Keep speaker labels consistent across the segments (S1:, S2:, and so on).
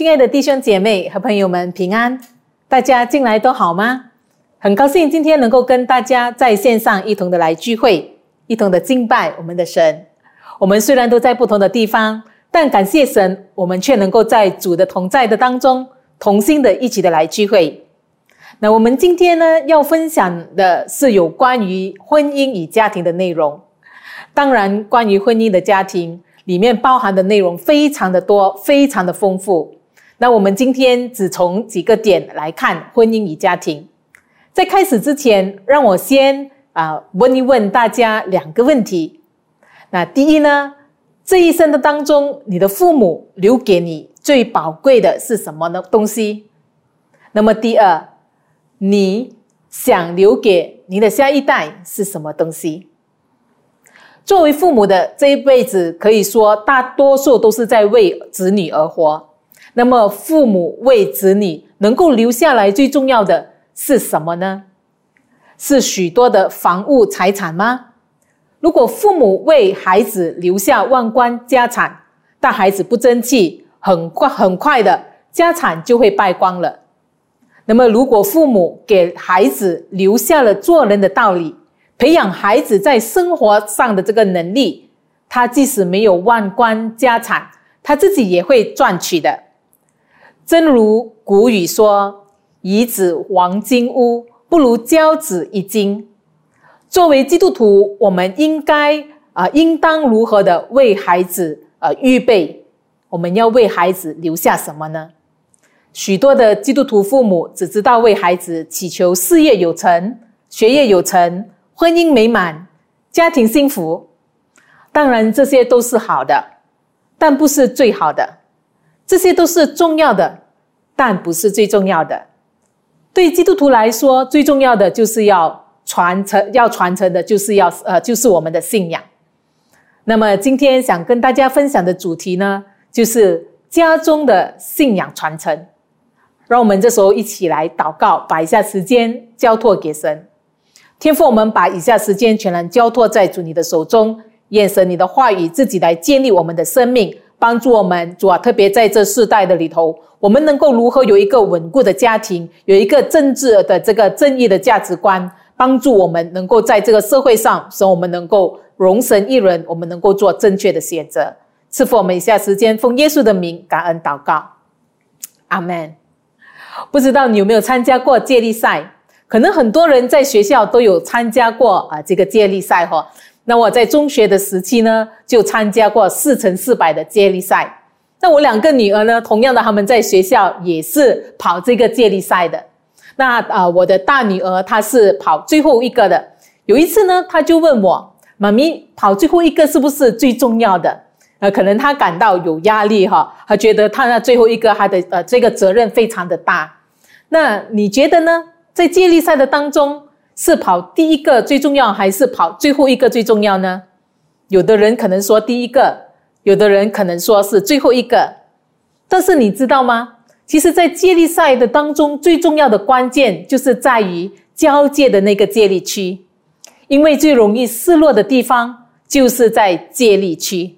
S1: 亲爱的弟兄姐妹和朋友们，平安！大家进来都好吗？很高兴今天能够跟大家在线上一同的来聚会，一同的敬拜我们的神。我们虽然都在不同的地方，但感谢神，我们却能够在主的同在的当中，同心的一起的来聚会。那我们今天呢，要分享的是有关于婚姻与家庭的内容。当然，关于婚姻的家庭里面包含的内容非常的多，非常的丰富。那我们今天只从几个点来看婚姻与家庭。在开始之前，让我先啊问一问大家两个问题。那第一呢，这一生的当中，你的父母留给你最宝贵的是什么呢？东西？那么第二，你想留给你的下一代是什么东西？作为父母的这一辈子，可以说大多数都是在为子女而活。那么，父母为子女能够留下来最重要的是什么呢？是许多的房屋财产吗？如果父母为孩子留下万贯家产，但孩子不争气，很快很快的家产就会败光了。那么，如果父母给孩子留下了做人的道理，培养孩子在生活上的这个能力，他即使没有万贯家产，他自己也会赚取的。正如古语说：“遗子黄金屋，不如教子一经。”作为基督徒，我们应该啊，应当如何的为孩子呃预备？我们要为孩子留下什么呢？许多的基督徒父母只知道为孩子祈求事业有成、学业有成。婚姻美满，家庭幸福，当然这些都是好的，但不是最好的。这些都是重要的，但不是最重要的。对基督徒来说，最重要的就是要传承，要传承的就是要呃，就是我们的信仰。那么今天想跟大家分享的主题呢，就是家中的信仰传承。让我们这时候一起来祷告，把一下时间交托给神。天父，我们把以下时间全然交托在主你的手中，愿神你的话语自己来建立我们的生命，帮助我们。主啊，特别在这世代的里头，我们能够如何有一个稳固的家庭，有一个政治的这个正义的价值观，帮助我们能够在这个社会上，使我们能够容神一人，我们能够做正确的选择。赐福我们以下时间，奉耶稣的名感恩祷告，阿门。不知道你有没有参加过接力赛？可能很多人在学校都有参加过啊，这个接力赛哈。那我在中学的时期呢，就参加过四乘四百的接力赛。那我两个女儿呢，同样的，他们在学校也是跑这个接力赛的。那啊，我的大女儿她是跑最后一个的。有一次呢，她就问我：“妈咪，跑最后一个是不是最重要的？”呃，可能她感到有压力哈，她觉得她那最后一个，她的呃这个责任非常的大。那你觉得呢？在接力赛的当中，是跑第一个最重要，还是跑最后一个最重要呢？有的人可能说第一个，有的人可能说是最后一个。但是你知道吗？其实，在接力赛的当中，最重要的关键就是在于交界的那个接力区，因为最容易失落的地方就是在接力区，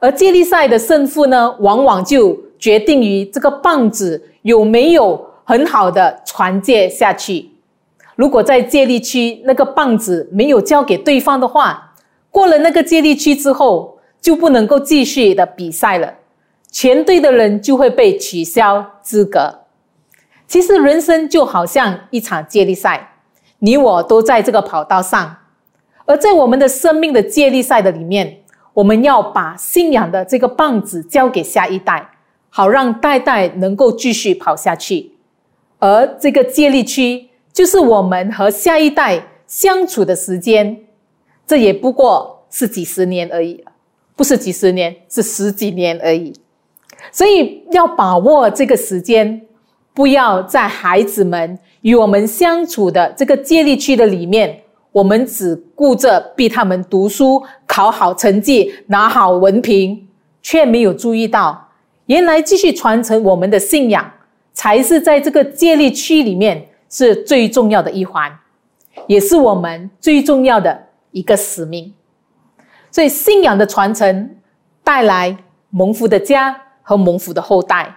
S1: 而接力赛的胜负呢，往往就决定于这个棒子有没有。很好的传接下去。如果在接力区那个棒子没有交给对方的话，过了那个接力区之后就不能够继续的比赛了，全队的人就会被取消资格。其实人生就好像一场接力赛，你我都在这个跑道上，而在我们的生命的接力赛的里面，我们要把信仰的这个棒子交给下一代，好让代代能够继续跑下去。而这个接力区就是我们和下一代相处的时间，这也不过是几十年而已，不是几十年，是十几年而已。所以要把握这个时间，不要在孩子们与我们相处的这个借力区的里面，我们只顾着逼他们读书、考好成绩、拿好文凭，却没有注意到，原来继续传承我们的信仰。才是在这个借力区里面是最重要的一环，也是我们最重要的一个使命。所以，信仰的传承带来蒙福的家和蒙福的后代。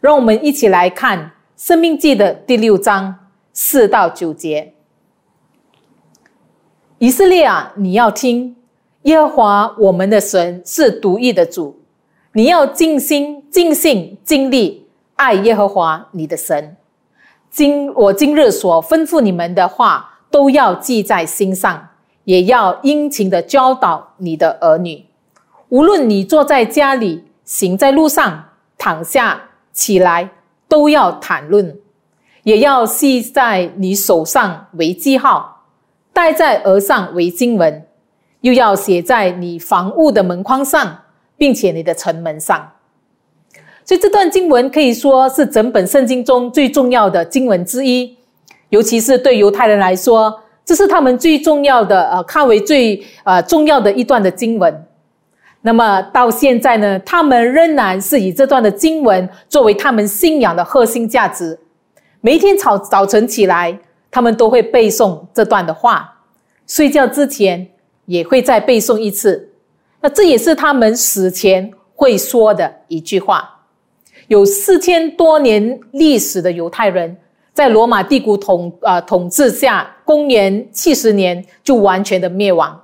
S1: 让我们一起来看《生命记》的第六章四到九节。以色列啊，你要听，耶和华我们的神是独一的主，你要尽心、尽性、尽力爱耶和华你的神。今我今日所吩咐你们的话，都要记在心上，也要殷勤的教导你的儿女。无论你坐在家里，行在路上，躺下。起来都要谈论，也要系在你手上为记号，戴在额上为经文，又要写在你房屋的门框上，并且你的城门上。所以这段经文可以说是整本圣经中最重要的经文之一，尤其是对犹太人来说，这是他们最重要的呃，看为最呃重要的一段的经文。那么到现在呢，他们仍然是以这段的经文作为他们信仰的核心价值。每天早早晨起来，他们都会背诵这段的话；睡觉之前也会再背诵一次。那这也是他们死前会说的一句话。有四千多年历史的犹太人，在罗马帝国统啊统治下，公元七十年就完全的灭亡。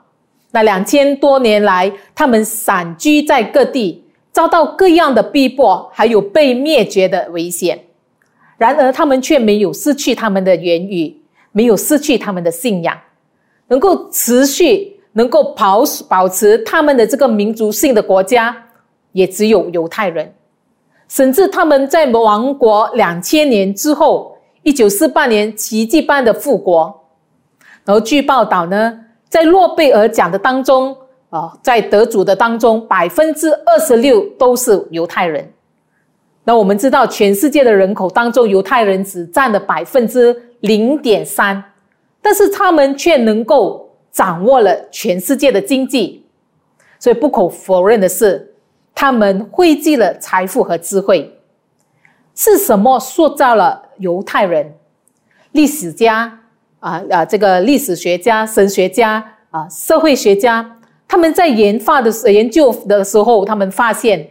S1: 那两千多年来，他们散居在各地，遭到各样的逼迫，还有被灭绝的危险。然而，他们却没有失去他们的言语，没有失去他们的信仰，能够持续、能够保保持他们的这个民族性的国家，也只有犹太人。甚至他们在亡国两千年之后，一九四八年奇迹般的复国。然后，据报道呢。在诺贝尔奖的当中，啊，在得主的当中，百分之二十六都是犹太人。那我们知道，全世界的人口当中，犹太人只占了百分之零点三，但是他们却能够掌握了全世界的经济。所以不可否认的是，他们汇聚了财富和智慧。是什么塑造了犹太人？历史家。啊啊！这个历史学家、神学家啊、社会学家，他们在研发的研究的时候，他们发现，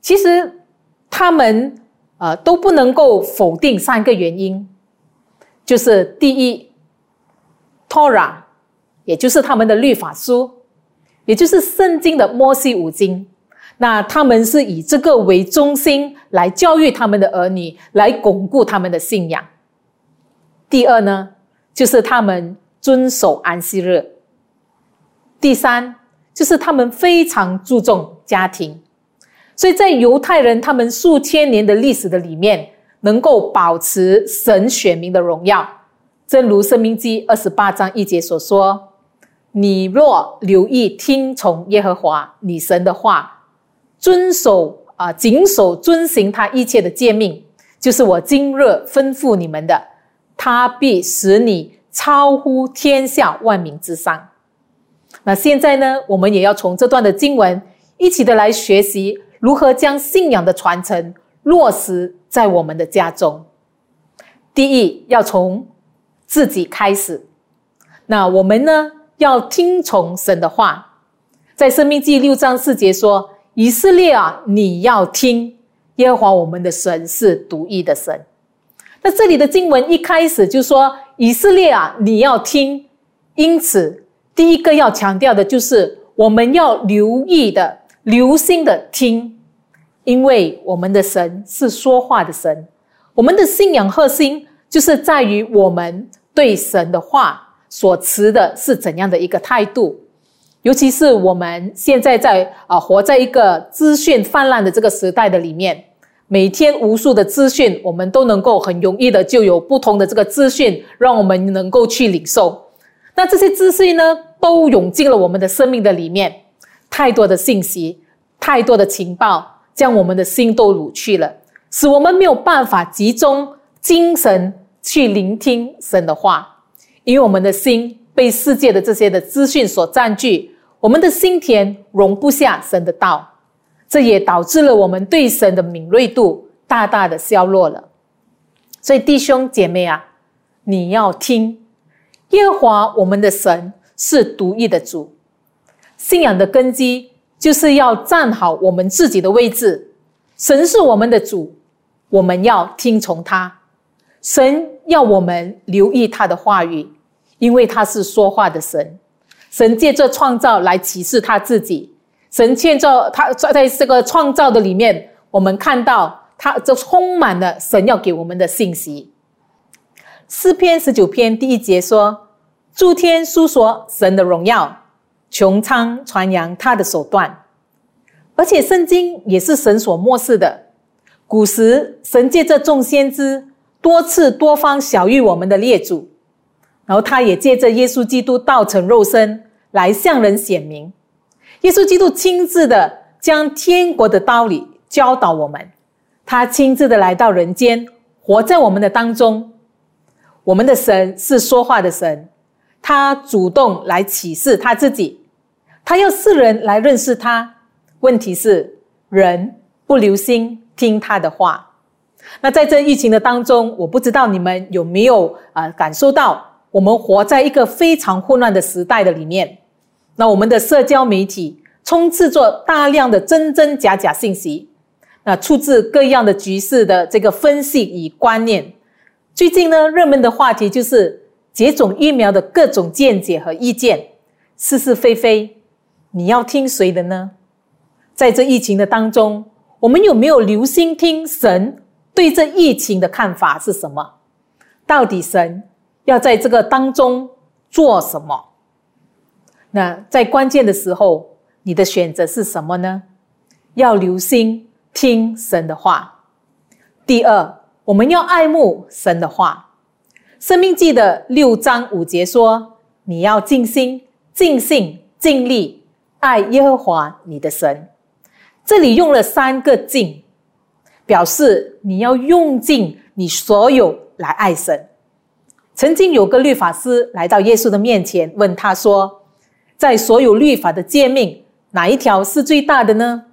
S1: 其实他们啊都不能够否定三个原因，就是第一，Torah，也就是他们的律法书，也就是圣经的摩西五经，那他们是以这个为中心来教育他们的儿女，来巩固他们的信仰。第二呢？就是他们遵守安息日。第三，就是他们非常注重家庭，所以在犹太人他们数千年的历史的里面，能够保持神选民的荣耀。正如《生命记》二十八章一节所说：“你若留意听从耶和华你神的话，遵守啊，谨守遵行他一切的诫命，就是我今日吩咐你们的。”他必使你超乎天下万民之上。那现在呢？我们也要从这段的经文一起的来学习如何将信仰的传承落实在我们的家中。第一，要从自己开始。那我们呢，要听从神的话。在生命记六章四节说：“以色列啊，你要听耶和华我们的神是独一的神。”那这里的经文一开始就说：“以色列啊，你要听。”因此，第一个要强调的就是我们要留意的、留心的听，因为我们的神是说话的神。我们的信仰核心就是在于我们对神的话所持的是怎样的一个态度。尤其是我们现在在啊，活在一个资讯泛滥的这个时代的里面。每天无数的资讯，我们都能够很容易的就有不同的这个资讯，让我们能够去领受。那这些资讯呢，都涌进了我们的生命的里面，太多的信息，太多的情报，将我们的心都掳去了，使我们没有办法集中精神去聆听神的话，因为我们的心被世界的这些的资讯所占据，我们的心田容不下神的道。这也导致了我们对神的敏锐度大大的削弱了。所以弟兄姐妹啊，你要听耶和华我们的神是独一的主。信仰的根基就是要站好我们自己的位置。神是我们的主，我们要听从他。神要我们留意他的话语，因为他是说话的神。神借着创造来启示他自己。神建造他在这个创造的里面，我们看到他这充满了神要给我们的信息。诗篇十九篇第一节说：“诸天述说神的荣耀，穹苍传扬他的手段。”而且圣经也是神所漠视的。古时神借着众先知多次多方小谕我们的列祖，然后他也借着耶稣基督道成肉身来向人显明。耶稣基督亲自的将天国的道理教导我们，他亲自的来到人间，活在我们的当中。我们的神是说话的神，他主动来启示他自己，他要世人来认识他。问题是人不留心听他的话。那在这疫情的当中，我不知道你们有没有啊感受到，我们活在一个非常混乱的时代的里面。那我们的社交媒体充斥着大量的真真假假信息，那出自各样的局势的这个分析与观念。最近呢，热门的话题就是接种疫苗的各种见解和意见，是是非非，你要听谁的呢？在这疫情的当中，我们有没有留心听神对这疫情的看法是什么？到底神要在这个当中做什么？那在关键的时候，你的选择是什么呢？要留心听神的话。第二，我们要爱慕神的话。生命记的六章五节说：“你要尽心、尽性、尽力爱耶和华你的神。”这里用了三个“尽”，表示你要用尽你所有来爱神。曾经有个律法师来到耶稣的面前，问他说。在所有律法的诫命，哪一条是最大的呢？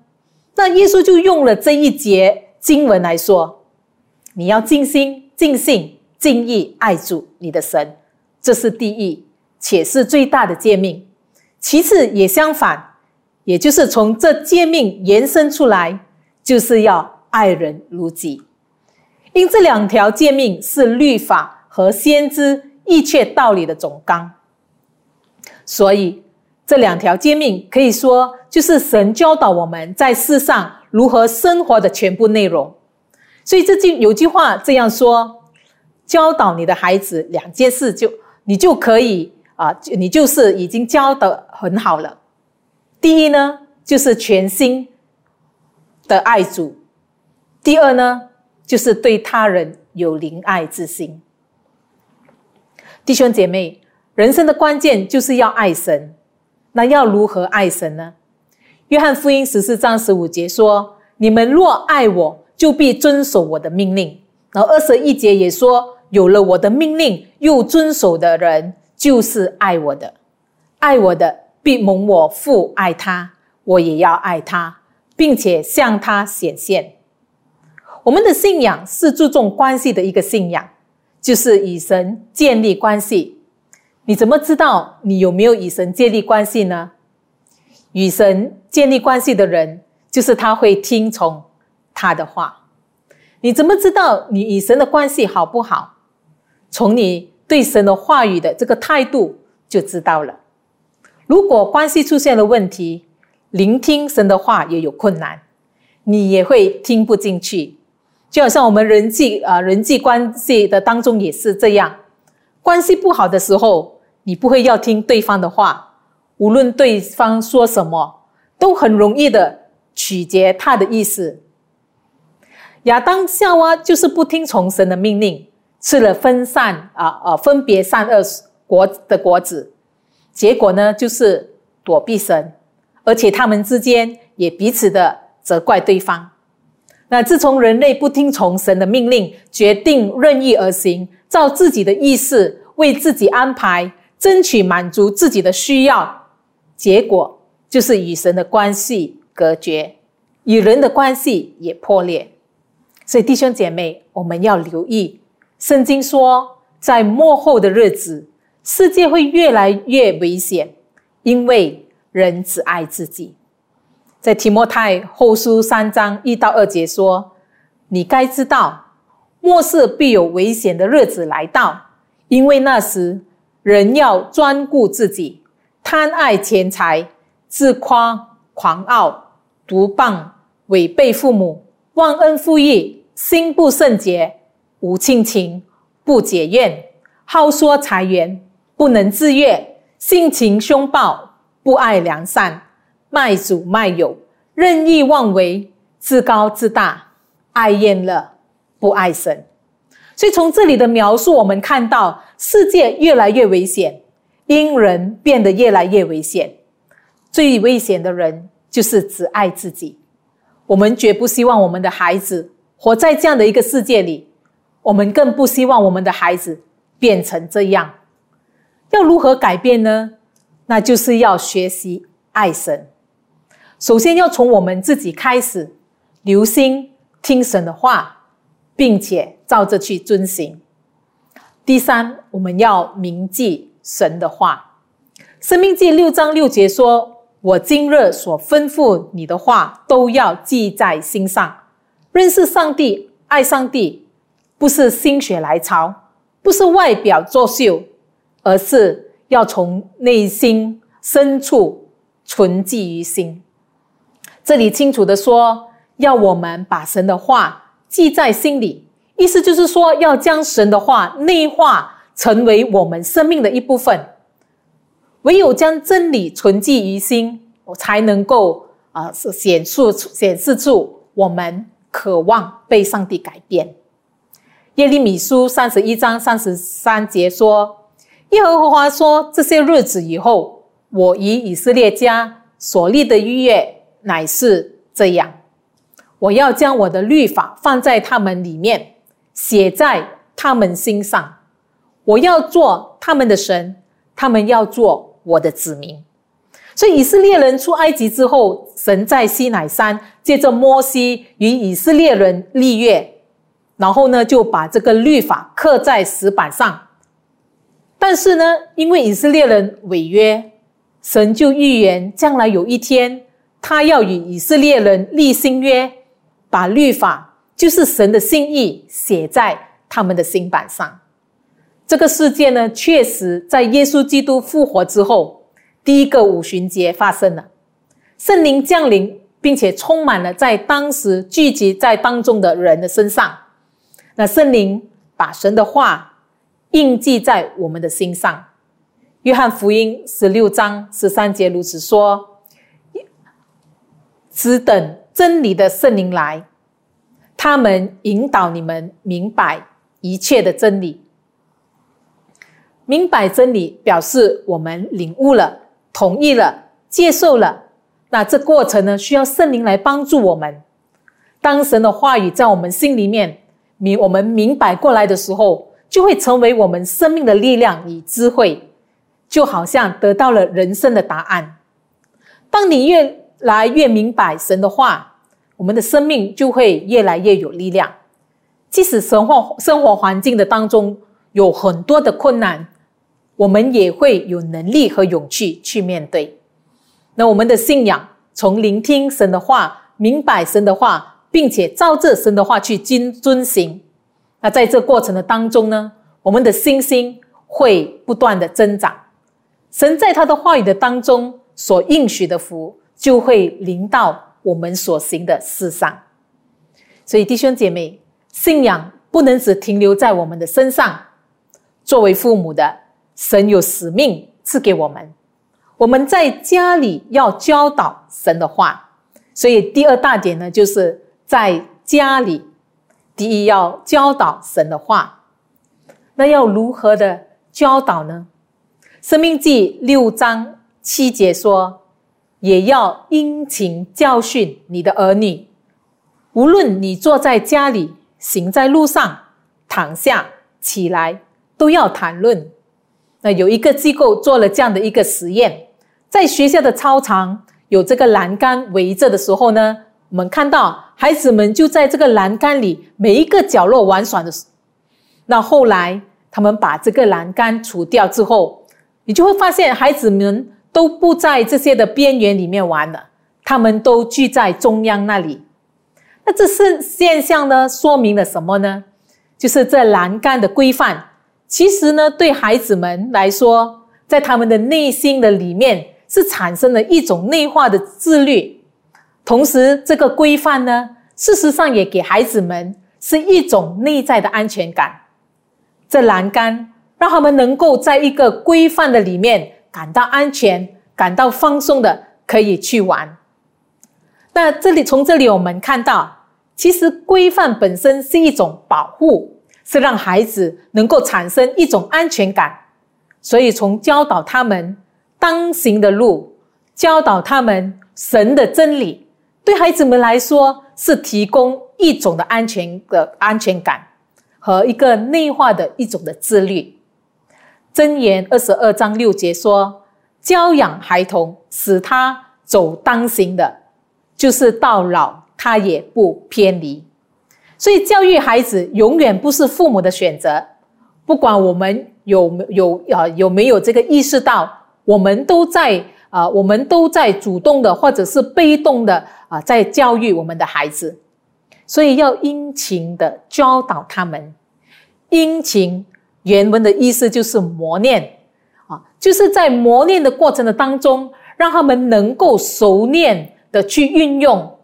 S1: 那耶稣就用了这一节经文来说：你要尽心、尽性、尽意爱主你的神，这是第一，且是最大的诫命。其次也相反，也就是从这诫命延伸出来，就是要爱人如己。因这两条诫命是律法和先知一切道理的总纲，所以。这两条诫命可以说就是神教导我们在世上如何生活的全部内容。所以这句有句话这样说：教导你的孩子两件事，就你就可以啊，你就是已经教的很好了。第一呢，就是全心的爱主；第二呢，就是对他人有怜爱之心。弟兄姐妹，人生的关键就是要爱神。那要如何爱神呢？约翰福音十四章十五节说：“你们若爱我，就必遵守我的命令。”然后二十一节也说：“有了我的命令又遵守的人，就是爱我的。爱我的必蒙我父爱他，我也要爱他，并且向他显现。”我们的信仰是注重关系的一个信仰，就是与神建立关系。你怎么知道你有没有与神建立关系呢？与神建立关系的人，就是他会听从他的话。你怎么知道你与神的关系好不好？从你对神的话语的这个态度就知道了。如果关系出现了问题，聆听神的话也有困难，你也会听不进去。就好像我们人际啊人际关系的当中也是这样。关系不好的时候，你不会要听对方的话，无论对方说什么，都很容易的取决他的意思。亚当夏娃就是不听从神的命令，吃了分散啊啊分别善恶果的果子，结果呢就是躲避神，而且他们之间也彼此的责怪对方。那自从人类不听从神的命令，决定任意而行。照自己的意思为自己安排，争取满足自己的需要，结果就是与神的关系隔绝，与人的关系也破裂。所以弟兄姐妹，我们要留意，圣经说，在末后的日子，世界会越来越危险，因为人只爱自己。在提摩太后书三章一到二节说。你该知道，末世必有危险的日子来到，因为那时人要专顾自己，贪爱钱财，自夸狂傲，独棒违背父母，忘恩负义，心不圣洁，无亲情，不解怨，好说财源，不能自悦，性情凶暴，不爱良善，卖主卖友，任意妄为，自高自大，爱厌乐，不爱神。所以从这里的描述，我们看到世界越来越危险，因人变得越来越危险。最危险的人就是只爱自己。我们绝不希望我们的孩子活在这样的一个世界里，我们更不希望我们的孩子变成这样。要如何改变呢？那就是要学习爱神。首先要从我们自己开始，留心听神的话，并且照着去遵行。第三，我们要铭记神的话。生命记六章六节说。我今日所吩咐你的话，都要记在心上。认识上帝、爱上帝，不是心血来潮，不是外表作秀，而是要从内心深处存记于心。这里清楚的说，要我们把神的话记在心里，意思就是说，要将神的话内化，成为我们生命的一部分。唯有将真理存记于心，我才能够啊，是显出显示出我们渴望被上帝改变。耶利米书三十一章三十三节说：“耶和华说，这些日子以后，我以以色列家所立的约乃是这样：我要将我的律法放在他们里面，写在他们心上。我要做他们的神，他们要做。”我的子民，所以以色列人出埃及之后，神在西乃山借着摩西与以色列人立约，然后呢就把这个律法刻在石板上。但是呢，因为以色列人违约，神就预言将来有一天，他要与以色列人立新约，把律法就是神的心意写在他们的心板上。这个事件呢，确实在耶稣基督复活之后，第一个五旬节发生了，圣灵降临，并且充满了在当时聚集在当中的人的身上。那圣灵把神的话印记在我们的心上。约翰福音十六章十三节如此说：“只等真理的圣灵来，他们引导你们明白一切的真理。”明白真理，表示我们领悟了、同意了、接受了。那这过程呢，需要圣灵来帮助我们。当神的话语在我们心里面明，我们明白过来的时候，就会成为我们生命的力量与智慧，就好像得到了人生的答案。当你越来越明白神的话，我们的生命就会越来越有力量。即使生活生活环境的当中有很多的困难。我们也会有能力和勇气去面对。那我们的信仰，从聆听神的话、明白神的话，并且照着神的话去遵遵行。那在这过程的当中呢，我们的信心会不断的增长。神在他的话语的当中所应许的福，就会临到我们所行的事上。所以弟兄姐妹，信仰不能只停留在我们的身上。作为父母的。神有使命赐给我们，我们在家里要教导神的话。所以第二大点呢，就是在家里，第一要教导神的话。那要如何的教导呢？生命记六章七节说，也要殷勤教训你的儿女，无论你坐在家里，行在路上，躺下起来，都要谈论。那有一个机构做了这样的一个实验，在学校的操场有这个栏杆围着的时候呢，我们看到孩子们就在这个栏杆里每一个角落玩耍的。那后来他们把这个栏杆除掉之后，你就会发现孩子们都不在这些的边缘里面玩了，他们都聚在中央那里。那这是现象呢，说明了什么呢？就是这栏杆的规范，其实呢，对孩子们来说，在他们的内心的里面是产生了一种内化的自律，同时这个规范呢，事实上也给孩子们是一种内在的安全感。这栏杆让他们能够在一个规范的里面感到安全，感到放松的可以去玩。那这里从这里我们看到。其实规范本身是一种保护，是让孩子能够产生一种安全感。所以从教导他们当行的路，教导他们神的真理，对孩子们来说是提供一种的安全的安全感和一个内化的一种的自律。箴言二十二章六节说：“教养孩童，使他走当行的，就是到老。”他也不偏离，所以教育孩子永远不是父母的选择。不管我们有没有啊有没有这个意识到，我们都在啊，我们都在主动的或者是被动的啊，在教育我们的孩子。所以要殷勤的教导他们。殷勤原文的意思就是磨练啊，就是在磨练的过程的当中，让他们能够熟练的去运用。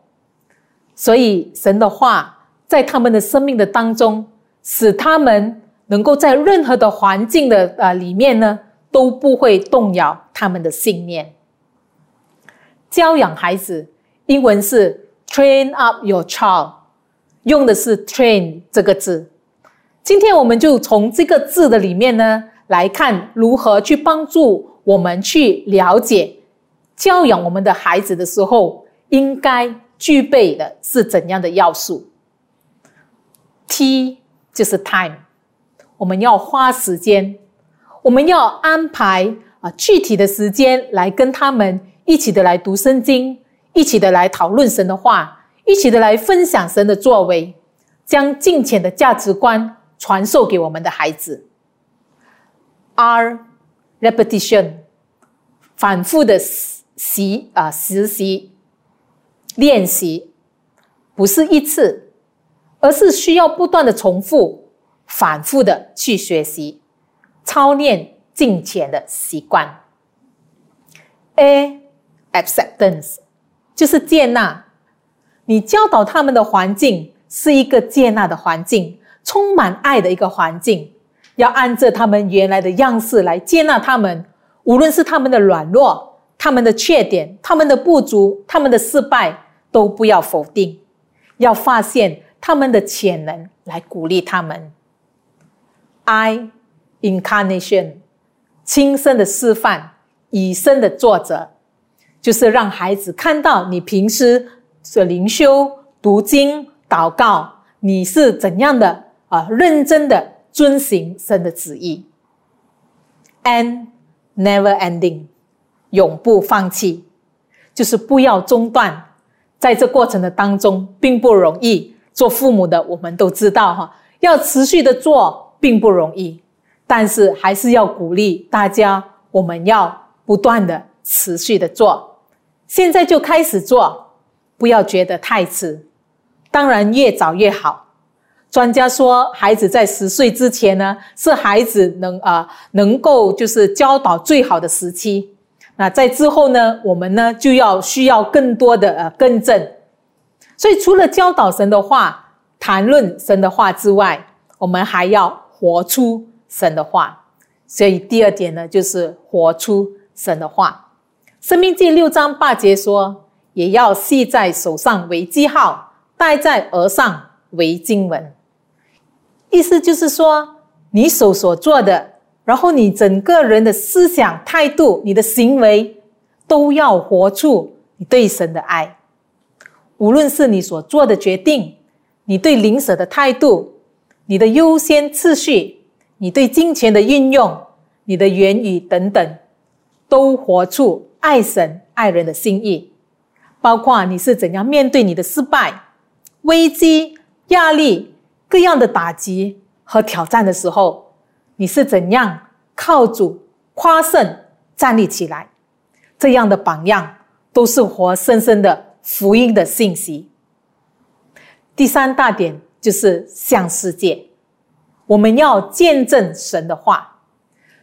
S1: 所以，神的话在他们的生命的当中，使他们能够在任何的环境的啊里面呢，都不会动摇他们的信念。教养孩子，英文是 train up your child，用的是 train 这个字。今天我们就从这个字的里面呢，来看如何去帮助我们去了解教养我们的孩子的时候，应该。具备的是怎样的要素？T 就是 time，我们要花时间，我们要安排啊具体的时间来跟他们一起的来读圣经，一起的来讨论神的话，一起的来分享神的作为，将敬虔的价值观传授给我们的孩子。R repetition，反复的习啊实习。练习不是一次，而是需要不断的重复、反复的去学习、操练敬虔的习惯。A acceptance 就是接纳，你教导他们的环境是一个接纳的环境，充满爱的一个环境，要按着他们原来的样式来接纳他们，无论是他们的软弱、他们的缺点、他们的不足、他们的失败。都不要否定，要发现他们的潜能，来鼓励他们。I incarnation，亲身的示范，以身的作者，就是让孩子看到你平时所灵修、读经、祷告，你是怎样的啊，认真的遵行神的旨意。And never ending，永不放弃，就是不要中断。在这过程的当中，并不容易。做父母的，我们都知道哈，要持续的做并不容易，但是还是要鼓励大家，我们要不断的持续的做。现在就开始做，不要觉得太迟。当然，越早越好。专家说，孩子在十岁之前呢，是孩子能啊能够就是教导最好的时期。那在之后呢，我们呢就要需要更多的呃更正。所以除了教导神的话、谈论神的话之外，我们还要活出神的话。所以第二点呢，就是活出神的话。生命记六章八节说：“也要系在手上为记号，戴在额上为经文。”意思就是说，你手所做的。然后你整个人的思想态度、你的行为，都要活出你对神的爱。无论是你所做的决定，你对灵舍的态度，你的优先次序，你对金钱的运用，你的言语等等，都活出爱神爱人的心意。包括你是怎样面对你的失败、危机、压力、各样的打击和挑战的时候。你是怎样靠主夸胜站立起来？这样的榜样都是活生生的福音的信息。第三大点就是向世界，我们要见证神的话。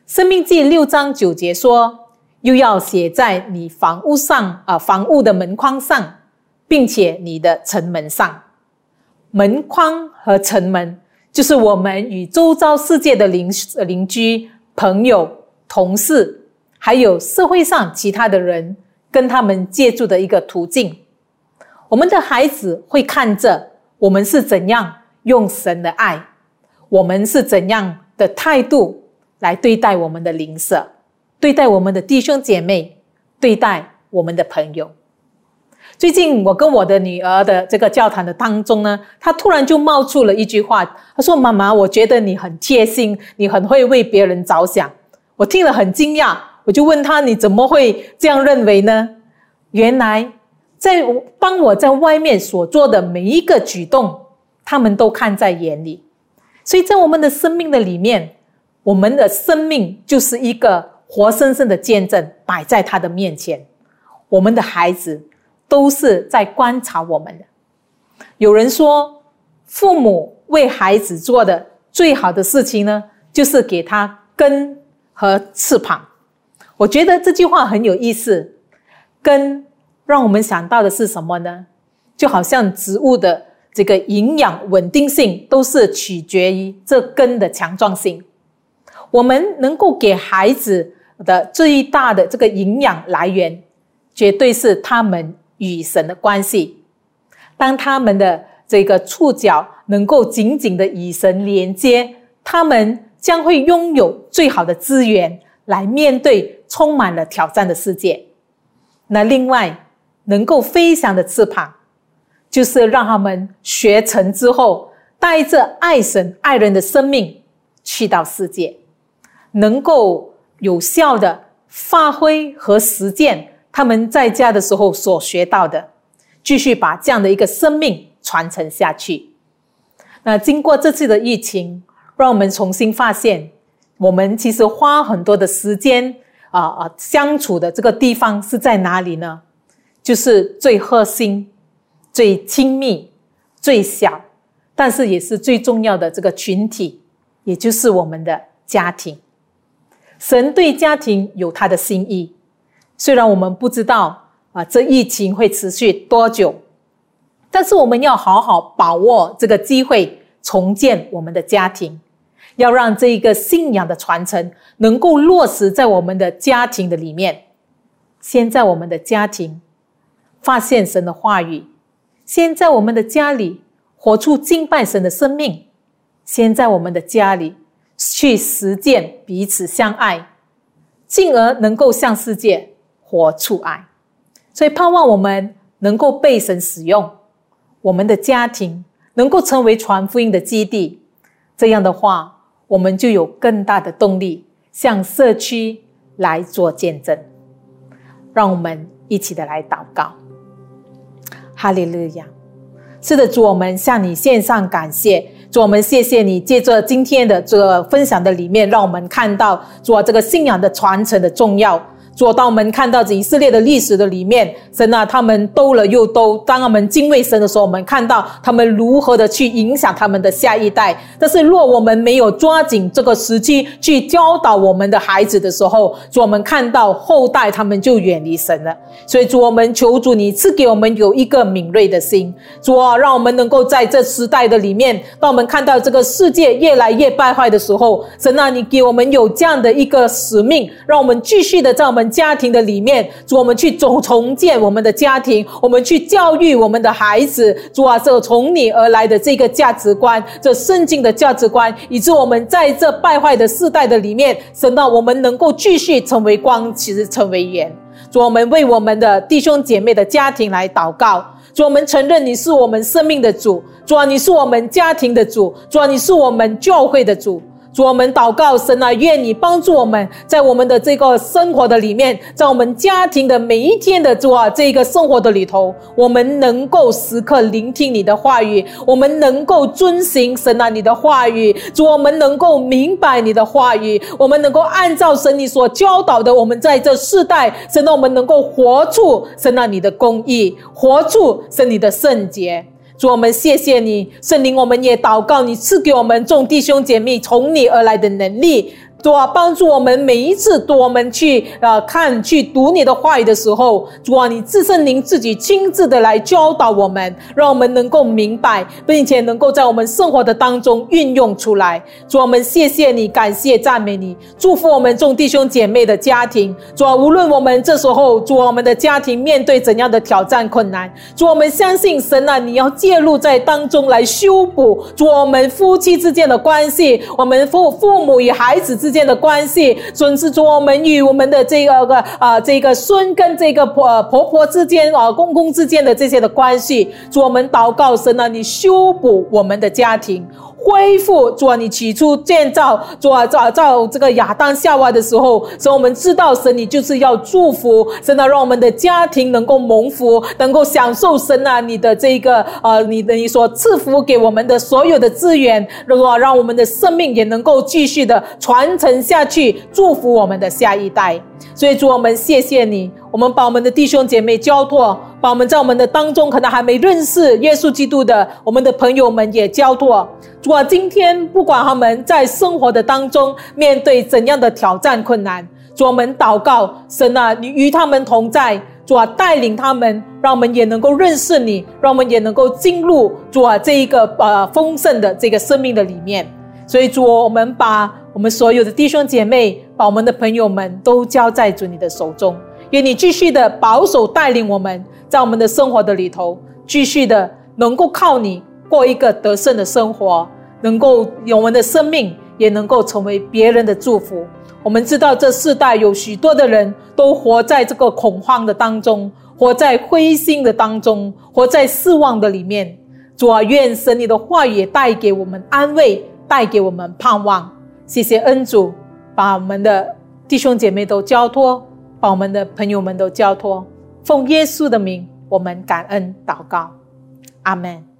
S1: 生命记六章九节说，又要写在你房屋上啊，房屋的门框上，并且你的城门上。门框和城门就是我们与周遭世界的邻邻居、朋友、同事，还有社会上其他的人，跟他们借助的一个途径。我们的孩子会看着。我们是怎样用神的爱？我们是怎样的态度来对待我们的邻舍，对待我们的弟兄姐妹，对待我们的朋友？最近我跟我的女儿的这个交谈的当中呢，她突然就冒出了一句话，她说：“妈妈，我觉得你很贴心，你很会为别人着想。”我听了很惊讶，我就问她：“你怎么会这样认为呢？”原来。在帮我在外面所做的每一个举动，他们都看在眼里。所以在我们的生命的里面，我们的生命就是一个活生生的见证，摆在他的面前。我们的孩子都是在观察我们的。有人说，父母为孩子做的最好的事情呢，就是给他根和翅膀。我觉得这句话很有意思，根。让我们想到的是什么呢？就好像植物的这个营养稳定性都是取决于这根的强壮性。我们能够给孩子的最大的这个营养来源，绝对是他们与神的关系。当他们的这个触角能够紧紧的与神连接，他们将会拥有最好的资源来面对充满了挑战的世界。那另外。能够飞翔的翅膀，就是让他们学成之后，带着爱神爱人的生命去到世界，能够有效的发挥和实践他们在家的时候所学到的，继续把这样的一个生命传承下去。那经过这次的疫情，让我们重新发现，我们其实花很多的时间啊啊相处的这个地方是在哪里呢？就是最核心、最亲密、最小，但是也是最重要的这个群体，也就是我们的家庭。神对家庭有他的心意，虽然我们不知道啊，这疫情会持续多久，但是我们要好好把握这个机会，重建我们的家庭，要让这一个信仰的传承能够落实在我们的家庭的里面。先在我们的家庭。发现神的话语，先在我们的家里活出敬拜神的生命，先在我们的家里去实践彼此相爱，进而能够向世界活出爱。所以盼望我们能够被神使用，我们的家庭能够成为传福音的基地。这样的话，我们就有更大的动力向社区来做见证。让我们一起的来祷告。哈利路亚！是的，主，我们向你献上感谢。主，我们谢谢你，借着今天的这个分享的里面，让我们看到主这个信仰的传承的重要。主，当我们看到这以色列的历史的里面，神啊，他们兜了又兜。当我们敬畏神的时候，我们看到他们如何的去影响他们的下一代。但是，若我们没有抓紧这个时机去教导我们的孩子的时候，主，我们看到后代他们就远离神了。所以，主，我们求主你赐给我们有一个敏锐的心，主啊，让我们能够在这时代的里面，当我们看到这个世界越来越败坏的时候，神啊，你给我们有这样的一个使命，让我们继续的在我们。家庭的里面，主我们去重重建我们的家庭，我们去教育我们的孩子，主啊，这从你而来的这个价值观，这圣经的价值观，以致我们在这败坏的世代的里面，神到我们能够继续成为光，其实成为盐。主，我们为我们的弟兄姐妹的家庭来祷告。主，我们承认你是我们生命的主，主啊，你是我们家庭的主，主啊，你是我们教会的主。主，我们祷告神啊，愿你帮助我们在我们的这个生活的里面，在我们家庭的每一天的主啊，这个生活的里头，我们能够时刻聆听你的话语，我们能够遵行神啊你的话语，主，我们能够明白你的话语，我们能够按照神你所教导的，我们在这世代，神啊，我们能够活出神啊你的公义，活出神你的圣洁。主，我们谢谢你，圣灵，我们也祷告你赐给我们众弟兄姐妹从你而来的能力。主啊，帮助我们每一次我们去呃看去读你的话语的时候，主啊，你自身您自己亲自的来教导我们，让我们能够明白，并且能够在我们生活的当中运用出来。主，我们谢谢你，感谢赞美你，祝福我们众弟兄姐妹的家庭。主啊，无论我们这时候主我们的家庭面对怎样的挑战困难，主我们相信神啊，你要介入在当中来修补主我们夫妻之间的关系，我们父父母与孩子之。间的关系，甚至说我们与我们的这个个啊，这个孙跟这个婆婆婆之间啊，公公之间的这些的关系，主我们祷告神啊，你修补我们的家庭。恢复主啊，你起初建造主啊造造这个亚当夏娃的时候，所以我们知道神你就是要祝福，神啊，让我们的家庭能够蒙福，能够享受神啊你的这个呃你的你所赐福给我们的所有的资源，如果让我们的生命也能够继续的传承下去，祝福我们的下一代。所以主，我们谢谢你，我们把我们的弟兄姐妹交托，把我们在我们的当中可能还没认识耶稣基督的我们的朋友们也交托。主啊，今天不管他们在生活的当中面对怎样的挑战困难，主我们祷告，神啊，你与他们同在，主啊，带领他们，让我们也能够认识你，让我们也能够进入主啊这一个呃丰盛的这个生命的里面。所以主，我们把。我们所有的弟兄姐妹，把我们的朋友们都交在主你的手中，愿你继续的保守带领我们，在我们的生活的里头，继续的能够靠你过一个得胜的生活，能够我们的生命也能够成为别人的祝福。我们知道这世代有许多的人都活在这个恐慌的当中，活在灰心的当中，活在失望的里面。主啊，愿神你的话语带给我们安慰，带给我们盼望。谢谢恩主，把我们的弟兄姐妹都交托，把我们的朋友们都交托，奉耶稣的名，我们感恩祷告，阿门。